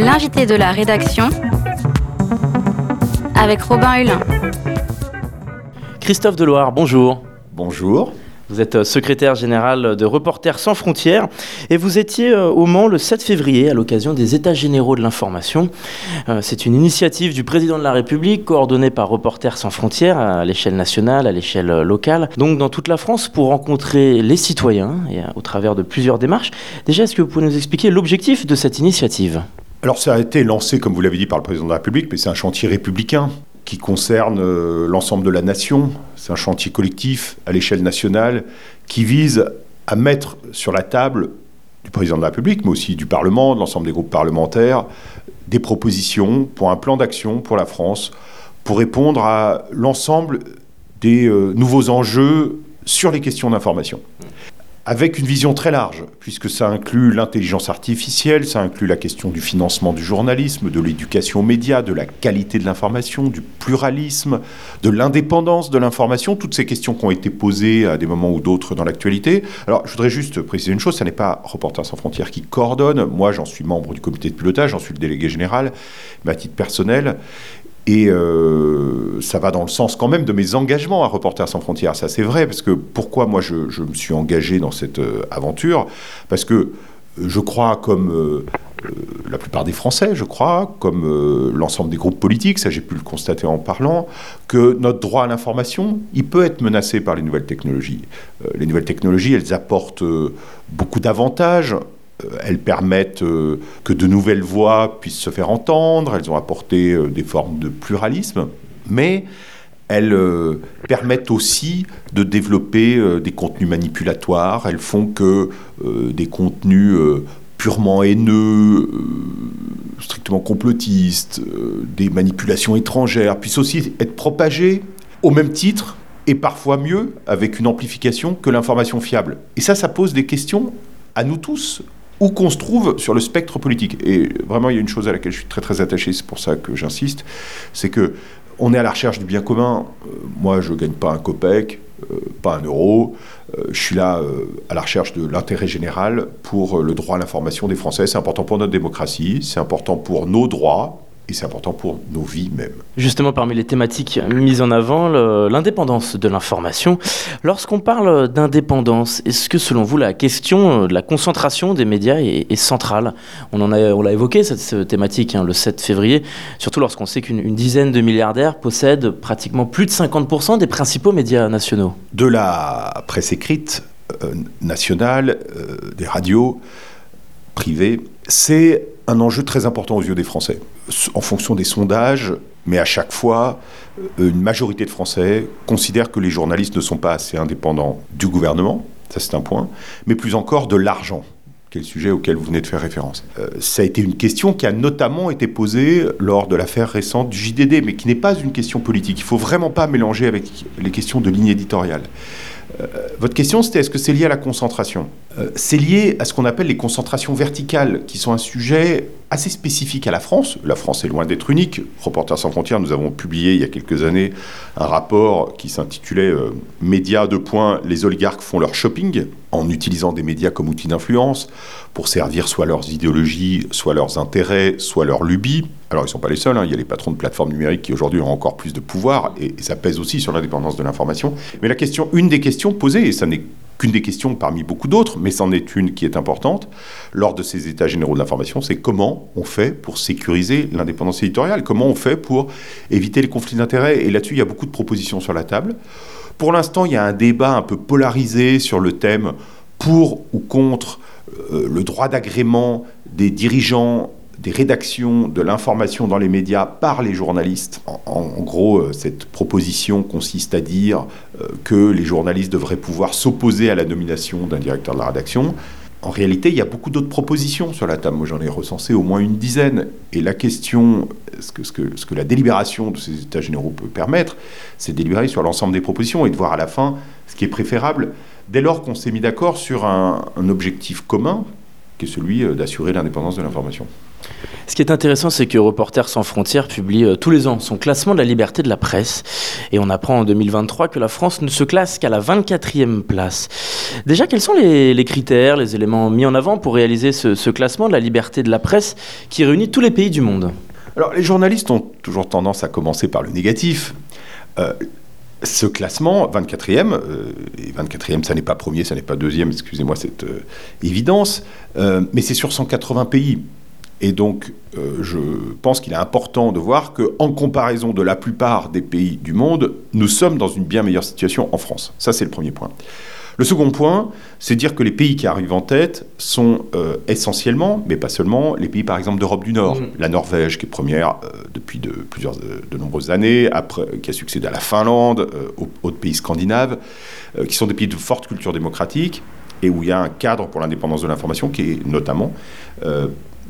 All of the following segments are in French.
L'invité de la rédaction avec Robin Hulin. Christophe Deloire, bonjour. Bonjour. Vous êtes euh, secrétaire général de Reporters sans frontières et vous étiez euh, au Mans le 7 février à l'occasion des États généraux de l'information. Euh, c'est une initiative du président de la République coordonnée par Reporters sans frontières à l'échelle nationale, à l'échelle locale, donc dans toute la France pour rencontrer les citoyens et au travers de plusieurs démarches. Déjà, est-ce que vous pouvez nous expliquer l'objectif de cette initiative? Alors ça a été lancé, comme vous l'avez dit, par le président de la République, mais c'est un chantier républicain qui concerne euh, l'ensemble de la nation. C'est un chantier collectif à l'échelle nationale qui vise à mettre sur la table du président de la République, mais aussi du Parlement, de l'ensemble des groupes parlementaires, des propositions pour un plan d'action pour la France, pour répondre à l'ensemble des euh, nouveaux enjeux sur les questions d'information avec une vision très large, puisque ça inclut l'intelligence artificielle, ça inclut la question du financement du journalisme, de l'éducation aux médias, de la qualité de l'information, du pluralisme, de l'indépendance de l'information, toutes ces questions qui ont été posées à des moments ou d'autres dans l'actualité. Alors, je voudrais juste préciser une chose, ce n'est pas Reporters sans frontières qui coordonne, moi j'en suis membre du comité de pilotage, j'en suis le délégué général, mais à titre personnel, et euh, ça va dans le sens quand même de mes engagements à Reporters sans frontières. Ça, c'est vrai, parce que pourquoi moi je, me suis engagé dans cette euh, aventure? Parce que je crois, comme euh, la plupart des Français, je crois, comme l'ensemble des groupes politiques, ça j'ai pu le constater en parlant, que notre droit à l'information, il peut être menacé par les nouvelles technologies. les nouvelles technologies, elles apportent beaucoup d'avantages euh, elles permettent euh, que de nouvelles voix puissent se faire entendre, elles ont apporté euh, des formes de pluralisme, mais elles permettent aussi de développer des contenus manipulatoires, elles font que des contenus purement haineux, strictement complotistes, des manipulations étrangères puissent aussi être propagés au même titre et parfois mieux avec une amplification que l'information fiable. Et ça, ça pose des questions à nous tous, où qu'on se trouve sur le spectre politique. Et vraiment, il y a une chose à laquelle je suis très très attaché, c'est pour ça que j'insiste, c'est que on est à la recherche du bien commun. Euh, moi, je ne gagne pas un copec, euh, pas un euro. Euh, je suis là à la recherche de l'intérêt général pour le droit à l'information des Français. C'est important pour notre démocratie, c'est important pour nos droits, et c'est important pour nos vies même. Justement, parmi les thématiques mises en avant, l'indépendance de l'information. Lorsqu'on parle d'indépendance, est-ce que selon vous la question de la concentration des médias est, centrale? On en a, on l'a évoqué cette, thématique hein, le 7 février, surtout lorsqu'on sait qu'une dizaine de milliardaires possèdent pratiquement plus de 50% des principaux médias nationaux. De la presse écrite euh, nationale, euh, des radios privées, c'est un enjeu très important aux yeux des Français. En fonction des sondages, mais à chaque fois, euh, une majorité de Français considèrent que les journalistes ne sont pas assez indépendants du gouvernement, ça c'est un point, mais plus encore de l'argent qui est le sujet auquel vous venez de faire référence. Euh, ça a été une question qui a notamment été posée lors de l'affaire récente du JDD, mais qui n'est pas une question politique. Il ne faut vraiment pas mélanger avec les questions de ligne éditoriale. Euh, votre question, c'était est-ce que c'est lié à la concentration? C'est lié à ce qu'on appelle les concentrations verticales, qui sont un sujet assez spécifique à la France. La France est loin d'être unique. Reporters sans frontières, nous avons publié il y a quelques années un rapport qui s'intitulait euh, Médias de points, les oligarques font leur shopping, en utilisant des médias comme outil d'influence pour servir soit leurs idéologies, soit leurs intérêts, soit leurs lubies. Alors, ils ne sont pas les seuls, hein. il y a les patrons de plateformes numériques qui aujourd'hui ont encore plus de pouvoir, et, ça pèse aussi sur l'indépendance de l'information. Mais la question, une des questions posées, et ça n'est qu'une des questions parmi beaucoup d'autres, mais c'en est une qui est importante, lors de ces états généraux de l'information, c'est comment on fait pour sécuriser l'indépendance éditoriale, comment on fait pour éviter les conflits d'intérêts? Et là-dessus, il y a beaucoup de propositions sur la table. Pour l'instant, il y a un débat un peu polarisé sur le thème pour ou contre euh, le droit d'agrément des dirigeants des rédactions de l'information dans les médias par les journalistes. En, gros, euh, cette proposition consiste à dire euh, que les journalistes devraient pouvoir s'opposer à la nomination d'un directeur de la rédaction. En réalité, il y a beaucoup d'autres propositions sur la table. Moi, j'en ai recensé au moins une dizaine. Et la question, ce que, la délibération de ces États généraux peut permettre, c'est de délibérer sur l'ensemble des propositions et de voir à la fin ce qui est préférable dès lors qu'on s'est mis d'accord sur un, un objectif commun, qui est celui euh, d'assurer l'indépendance de l'information. Ce qui est intéressant, c'est que Reporters sans frontières publie euh, tous les ans son classement de la liberté de la presse. Et on apprend en 2023 que la France ne se classe qu'à la 24e place. Déjà, quels sont les, critères, les éléments mis en avant pour réaliser ce, classement de la liberté de la presse qui réunit tous les pays du monde? Alors, les journalistes ont toujours tendance à commencer par le négatif. Euh, ce classement, 24e, euh, et 24e, ça n'est pas premier, ça n'est pas deuxième, excusez-moi cette évidence, mais c'est sur 180 pays. Et donc, euh, je pense qu'il est important de voir qu'en comparaison de la plupart des pays du monde, nous sommes dans une bien meilleure situation en France. Ça, c'est le premier point. Le second point, c'est dire que les pays qui arrivent en tête sont euh, essentiellement, mais pas seulement, les pays par exemple d'Europe du Nord. Mmh. La Norvège qui est première euh, depuis de, plusieurs, de nombreuses années, après, qui a succédé à la Finlande, aux autres pays scandinaves, qui sont des pays de forte culture démocratique et où il y a un cadre pour l'indépendance de l'information qui est notamment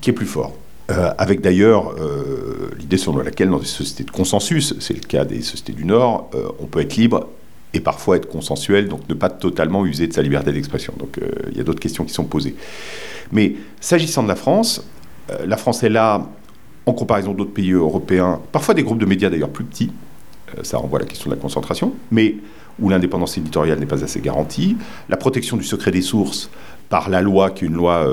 qui est plus fort. Euh, avec d'ailleurs euh, l'idée selon laquelle dans des sociétés de consensus, c'est le cas des sociétés du Nord, euh, on peut être libre et parfois être consensuel, donc ne pas totalement user de sa liberté d'expression. Donc il y a d'autres questions qui sont posées. Mais s'agissant de la France, la France est là, en comparaison d'autres pays européens, parfois des groupes de médias d'ailleurs plus petits, ça renvoie à la question de la concentration, mais où l'indépendance éditoriale n'est pas assez garantie, la protection du secret des sources par la loi qui est une loi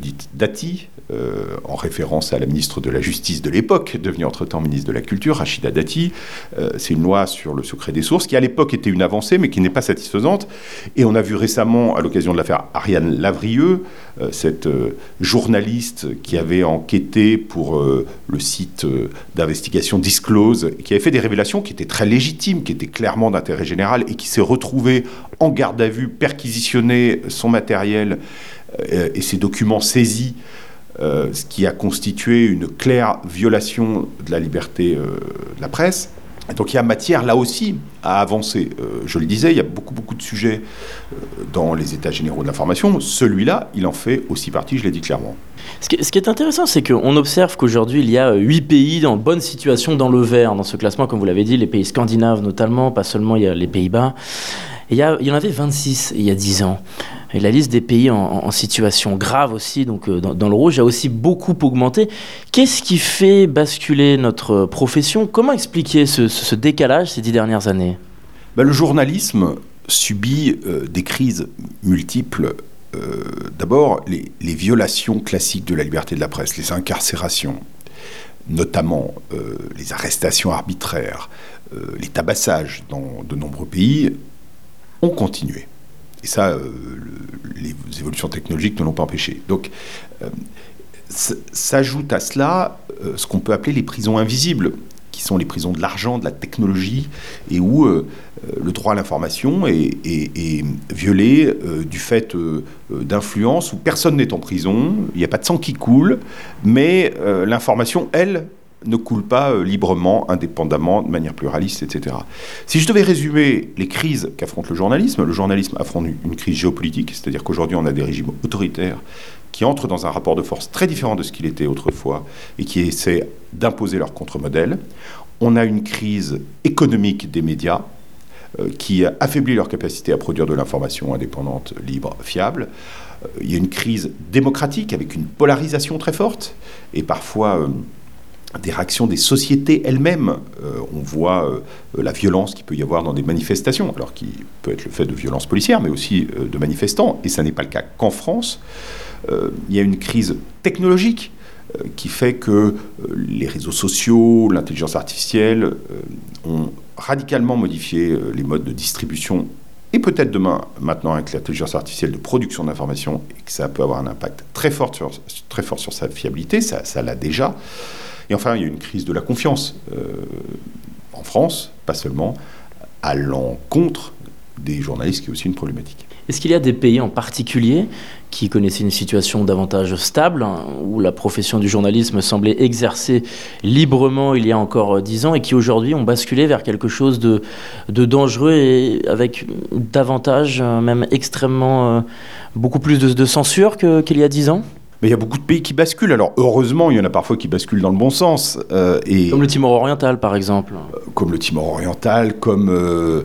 dite DATI, euh, en référence à la ministre de la Justice de l'époque, devenue entre-temps ministre de la Culture, Rachida Dati. Euh, c'est une loi sur le secret des sources qui, à l'époque, était une avancée, mais qui n'est pas satisfaisante. Et on a vu récemment, à l'occasion de l'affaire Ariane Lavrieux, euh, cette journaliste qui avait enquêté pour le site d'investigation Disclose, qui avait fait des révélations qui étaient très légitimes, qui étaient clairement d'intérêt général, et qui s'est retrouvée en garde à vue, perquisitionner son matériel et ses documents saisis euh, ce qui a constitué une claire violation de la liberté euh, de la presse. donc il y a matière là aussi à avancer. Euh, je le disais, il y a beaucoup beaucoup de sujets dans les états généraux de l'information. Celui-là, il en fait aussi partie, je l'ai dit clairement. Ce qui, est intéressant, c'est qu'on observe qu'aujourd'hui, il y a huit pays en bonne situation dans le vert, dans ce classement, comme vous l'avez dit, les pays scandinaves notamment, pas seulement il y a les Pays-Bas. Il, y en avait 26 il y a 10 ans. La liste des pays en, situation grave aussi, donc euh, dans, le rouge, a aussi beaucoup augmenté. Qu'est-ce qui fait basculer notre profession? Comment expliquer ce, décalage ces dix dernières années? Ben, Le journalisme subit euh, des crises multiples. Euh, d'abord, les, violations classiques de la liberté de la presse, les incarcérations, notamment les arrestations arbitraires, les tabassages dans de nombreux pays, ont continué. Et ça, euh, les évolutions technologiques ne l'ont pas empêché. Donc, euh, s'ajoute à cela euh, ce qu'on peut appeler les prisons invisibles, qui sont les prisons de l'argent, de la technologie, et où le droit à l'information est, violé du fait d'influence, où personne n'est en prison, il n'y a pas de sang qui coule, mais l'information, elle, ne coule pas euh, librement, indépendamment, de manière pluraliste, etc. Si je devais résumer les crises qu'affronte le journalisme, le journalisme affronte une crise géopolitique, c'est-à-dire qu'aujourd'hui on a des régimes autoritaires qui entrent dans un rapport de force très différent de ce qu'il était autrefois et qui essaient d'imposer leur contre-modèle. On a une crise économique des médias euh, qui affaiblit leur capacité à produire de l'information indépendante, libre, fiable. Euh, il y a une crise démocratique avec une polarisation très forte et parfois des réactions des sociétés elles-mêmes. Euh, on voit euh, la violence qu'il peut y avoir dans des manifestations, alors qui peut être le fait de violences policières, mais aussi euh, de manifestants, et ça n'est pas le cas qu'en France. il y a une crise technologique qui fait que les réseaux sociaux, l'intelligence artificielle ont radicalement modifié les modes de distribution et peut-être demain, maintenant avec l'intelligence artificielle de production d'informations, et que ça peut avoir un impact très fort sur, très fort sur sa fiabilité, ça l'a déjà. Et enfin, il y a une crise de la confiance euh, en France, pas seulement, à l'encontre des journalistes, qui est aussi une problématique. Est-ce qu'il y a des pays en particulier qui connaissaient une situation davantage stable, hein, où la profession du journalisme semblait exercer librement il y a encore dix ans, et qui aujourd'hui ont basculé vers quelque chose de, dangereux et avec davantage, euh, même extrêmement, euh, beaucoup plus de, censure qu'il y a dix ans? Mais il y a beaucoup de pays qui basculent. Alors heureusement, il y en a parfois qui basculent dans le bon sens. Euh, et comme le Timor oriental, par exemple. Euh, comme le Timor oriental, comme euh,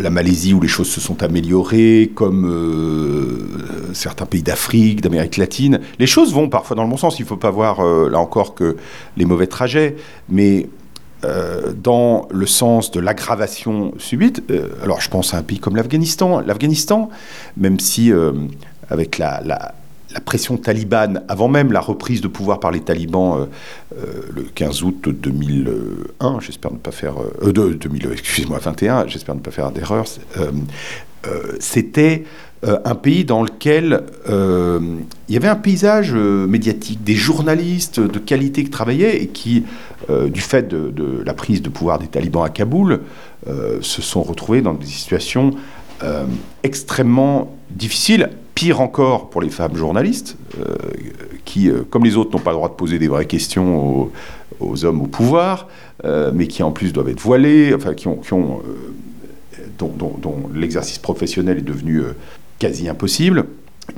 la Malaisie où les choses se sont améliorées, comme certains pays d'Afrique, d'Amérique latine. Les choses vont parfois dans le bon sens. Il ne faut pas voir là encore que les mauvais trajets, mais dans le sens de l'aggravation subite. alors je pense à un pays comme l'Afghanistan. L'Afghanistan, même si avec la, la pression talibane, avant même la reprise de pouvoir par les talibans euh, euh, le 15 août 2001, j'espère ne pas faire... Euh, de, 2000, excusez-moi, 21, j'espère ne pas faire d'erreur, c'était un pays dans lequel il y avait un paysage médiatique, des journalistes de qualité qui travaillaient et qui, du fait de, la prise de pouvoir des talibans à Kaboul, se sont retrouvés dans des situations extrêmement difficiles Pire encore pour les femmes journalistes, euh, qui, euh, comme les autres, n'ont pas le droit de poser des vraies questions aux, hommes au pouvoir, euh, mais qui en plus doivent être voilées, enfin, qui ont, dont, l'exercice professionnel est devenu quasi impossible.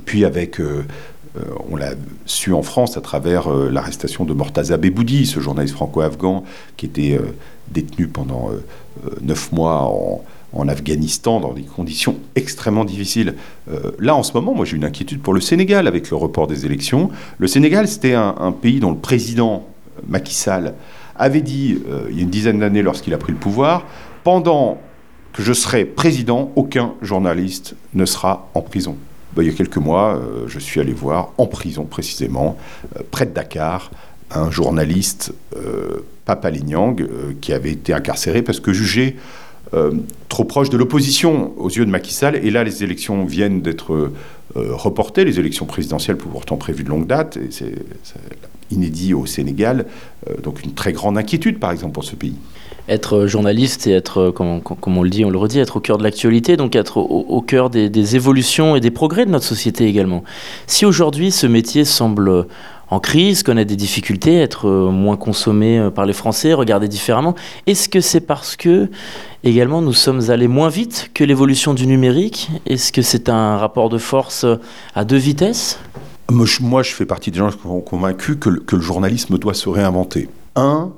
Puis avec on l'a su en France à travers l'arrestation de Mortaza Beboudi, ce journaliste franco-afghan qui était détenu pendant neuf mois en, en Afghanistan dans des conditions extrêmement difficiles. Euh, là, en ce moment, moi j'ai une inquiétude pour le Sénégal avec le report des élections. Le Sénégal, c'était un, pays dont le président euh, Macky Sall avait dit, euh, il y a une dizaine d'années lorsqu'il a pris le pouvoir, pendant que je serai président, aucun journaliste ne sera en prison. Ben, il y a quelques mois, je suis allé voir en prison précisément, près de Dakar, un journaliste, Papa Lignang, qui avait été incarcéré parce que jugé euh, trop proche de l'opposition aux yeux de Macky Sall. Et là, les élections viennent d'être euh, reportées, les élections présidentielles pourtant prévues de longue date. Et c'est inédit au Sénégal. Euh, donc une très grande inquiétude, par exemple, pour ce pays être journaliste et être, comme, on le dit, on le redit, être au cœur de l'actualité, donc être au, cœur des, évolutions et des progrès de notre société également. Si aujourd'hui ce métier semble en crise, connaître des difficultés, être euh, moins consommé euh, par les Français, regarder différemment. Est-ce que c'est parce que également nous sommes allés moins vite que l'évolution du numérique? Est-ce que c'est un rapport de force euh, à deux vitesses? Moi, je fais partie des gens qui sont convaincus que le, que le journalisme doit se réinventer. Un,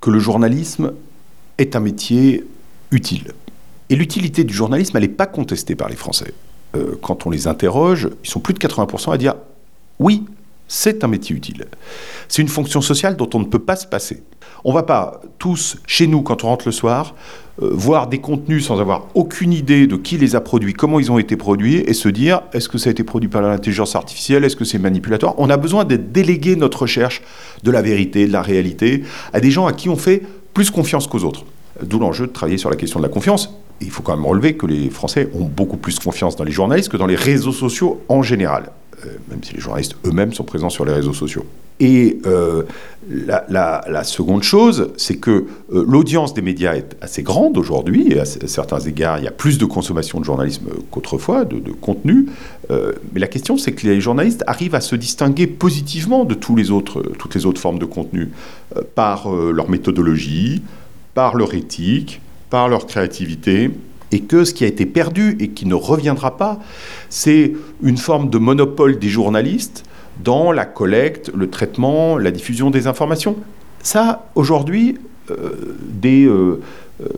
que le journalisme est un métier utile. Et l'utilité du journalisme, elle n'est pas contestée par les Français. quand on les interroge, ils sont plus de 80% à dire oui, c'est un métier utile. C'est une fonction sociale dont on ne peut pas se passer. On ne va pas tous, chez nous, quand on rentre le soir, euh, voir des contenus sans avoir aucune idée de qui les a produits, comment ils ont été produits, et se dire est-ce que ça a été produit par l'intelligence artificielle, est-ce que c'est manipulatoire? On a besoin de déléguer notre recherche de la vérité, de la réalité, à des gens à qui on fait plus confiance qu'aux autres. D'où l'enjeu de travailler sur la question de la confiance. il faut quand même relever que les Français ont beaucoup plus confiance dans les journalistes que dans les réseaux sociaux en général. Euh, même si les journalistes eux-mêmes sont présents sur les réseaux sociaux. Et euh, la, seconde chose, c'est que euh, l'audience des médias est assez grande aujourd'hui, et à, certains égards, il y a plus de consommation de journalisme qu'autrefois, de, contenu. mais la question, c'est que les journalistes arrivent à se distinguer positivement de toutes les autres formes de contenu par leur méthodologie, par leur éthique, par leur créativité et que ce qui a été perdu et qui ne reviendra pas, c'est une forme de monopole des journalistes dans la collecte, le traitement, la diffusion des informations. Ça, aujourd'hui, euh, des euh,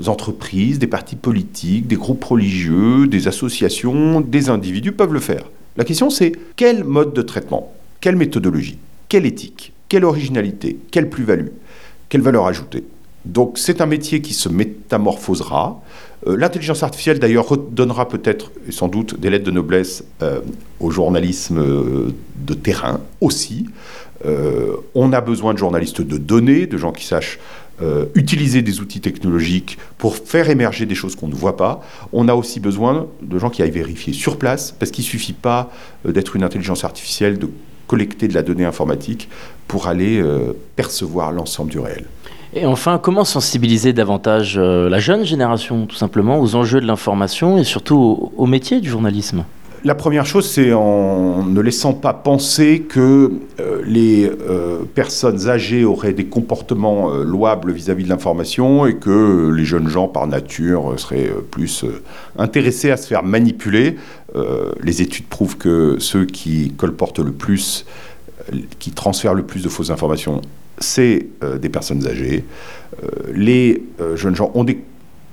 entreprises, des partis politiques, des groupes religieux, des associations, des individus peuvent le faire. La question, c'est quel mode de traitement, quelle méthodologie, quelle éthique, quelle originalité, quelle plus-value, quelle valeur ajoutée? Donc c'est un métier qui se métamorphosera. Euh, l'intelligence artificielle, d'ailleurs, donnera peut-être, sans doute, des lettres de noblesse euh, au journalisme euh, de terrain aussi. on a besoin de journalistes de données, de gens qui sachent utiliser des outils technologiques pour faire émerger des choses qu'on ne voit pas. On a aussi besoin de gens qui aillent vérifier sur place, parce qu'il ne suffit pas d'être une intelligence artificielle, de collecter de la donnée informatique pour aller percevoir l'ensemble du réel. Et enfin, comment sensibiliser davantage euh, la jeune génération, tout simplement, aux enjeux de l'information et surtout au, métier du journalisme? La première chose, c'est en ne laissant pas penser que euh, les euh, personnes âgées auraient des comportements louables vis-à-vis de l'information et que les jeunes gens, par nature, seraient plus intéressés à se faire manipuler. les études prouvent que ceux qui colportent le plus qui transfèrent le plus de fausses informations, c'est des personnes âgées. les jeunes gens ont des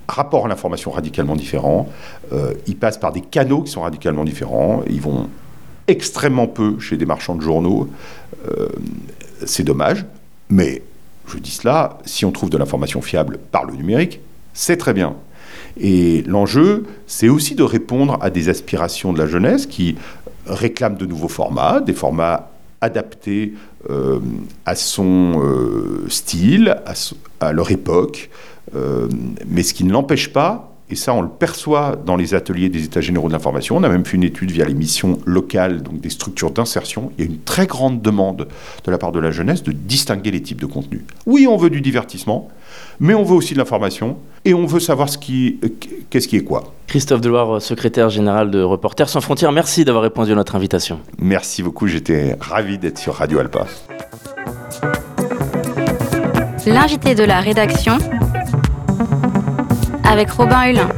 rapports à l'information radicalement différents. ils passent par des canaux qui sont radicalement différents. Ils vont extrêmement peu chez des marchands de journaux. c'est dommage, mais je dis cela, si on trouve de l'information fiable par le numérique, c'est très bien. Et l'enjeu, c'est aussi de répondre à des aspirations de la jeunesse qui réclament de nouveaux formats, des formats adaptés euh, à son euh, style, à, leur époque, euh, mais ce qui ne l'empêche pas et ça, on le perçoit dans les ateliers des États généraux de l'information. On a même fait une étude via les missions locales, donc des structures d'insertion. Il y a une très grande demande de la part de la jeunesse de distinguer les types de contenus. Oui, on veut du divertissement, mais on veut aussi de l'information et on veut savoir ce qui, qu'est-ce qui est quoi. Christophe Deloire, secrétaire général de Reporters sans frontières, merci d'avoir répondu à notre invitation. Merci beaucoup, j'étais ravi d'être sur Radio Alpa. L'invité de la rédaction avec Robin Hulin.